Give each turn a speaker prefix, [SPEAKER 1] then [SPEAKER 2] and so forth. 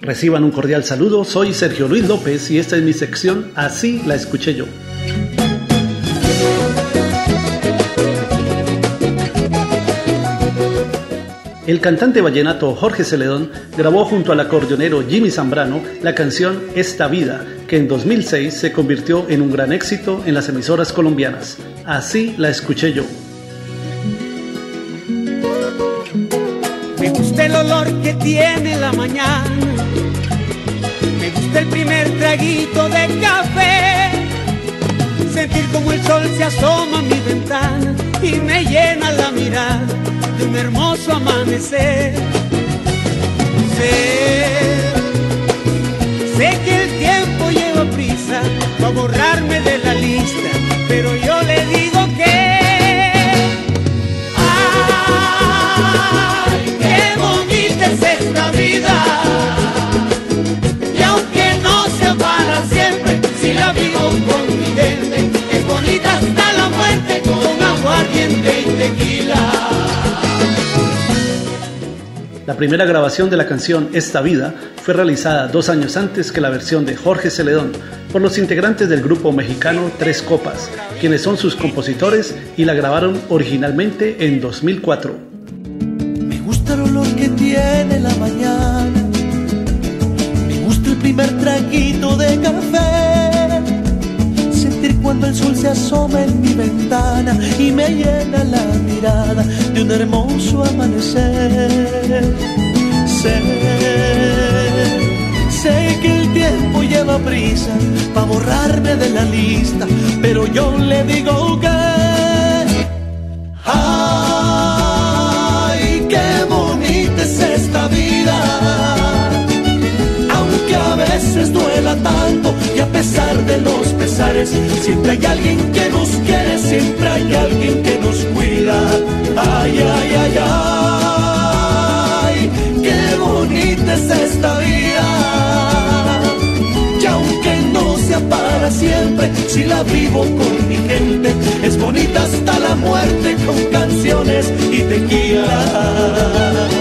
[SPEAKER 1] Reciban un cordial saludo, soy Sergio Luis López y esta es mi sección Así la escuché yo. El cantante vallenato Jorge Celedón grabó junto al acordeonero Jimmy Zambrano la canción Esta Vida, que en 2006 se convirtió en un gran éxito en las emisoras colombianas. Así la escuché yo.
[SPEAKER 2] El olor que tiene la mañana, me gusta el primer traguito de café, sentir como el sol se asoma a mi ventana y me llena la mirada un hermoso amanecer. Sé, sé que el tiempo lleva prisa para borrarme de la lista, pero yo le digo que. ¡Ay, La
[SPEAKER 1] primera grabación de la canción Esta Vida fue realizada dos años antes que la versión de Jorge Celedón por los integrantes del grupo mexicano Tres Copas, quienes son sus compositores y la grabaron originalmente en 2004.
[SPEAKER 3] Me gusta el olor que tiene la mañana, me gusta el primer traguito de café, el sol se asoma en mi ventana y me llena la mirada de un hermoso amanecer. Sé, sé que el tiempo lleva prisa para borrarme de la lista, pero yo le digo que. Siempre hay alguien que nos quiere, siempre hay alguien que nos cuida. Ay, ay, ay, ay, qué bonita es esta vida. Y aunque no sea para siempre, si la vivo con mi gente, es bonita hasta la muerte con canciones y tequila.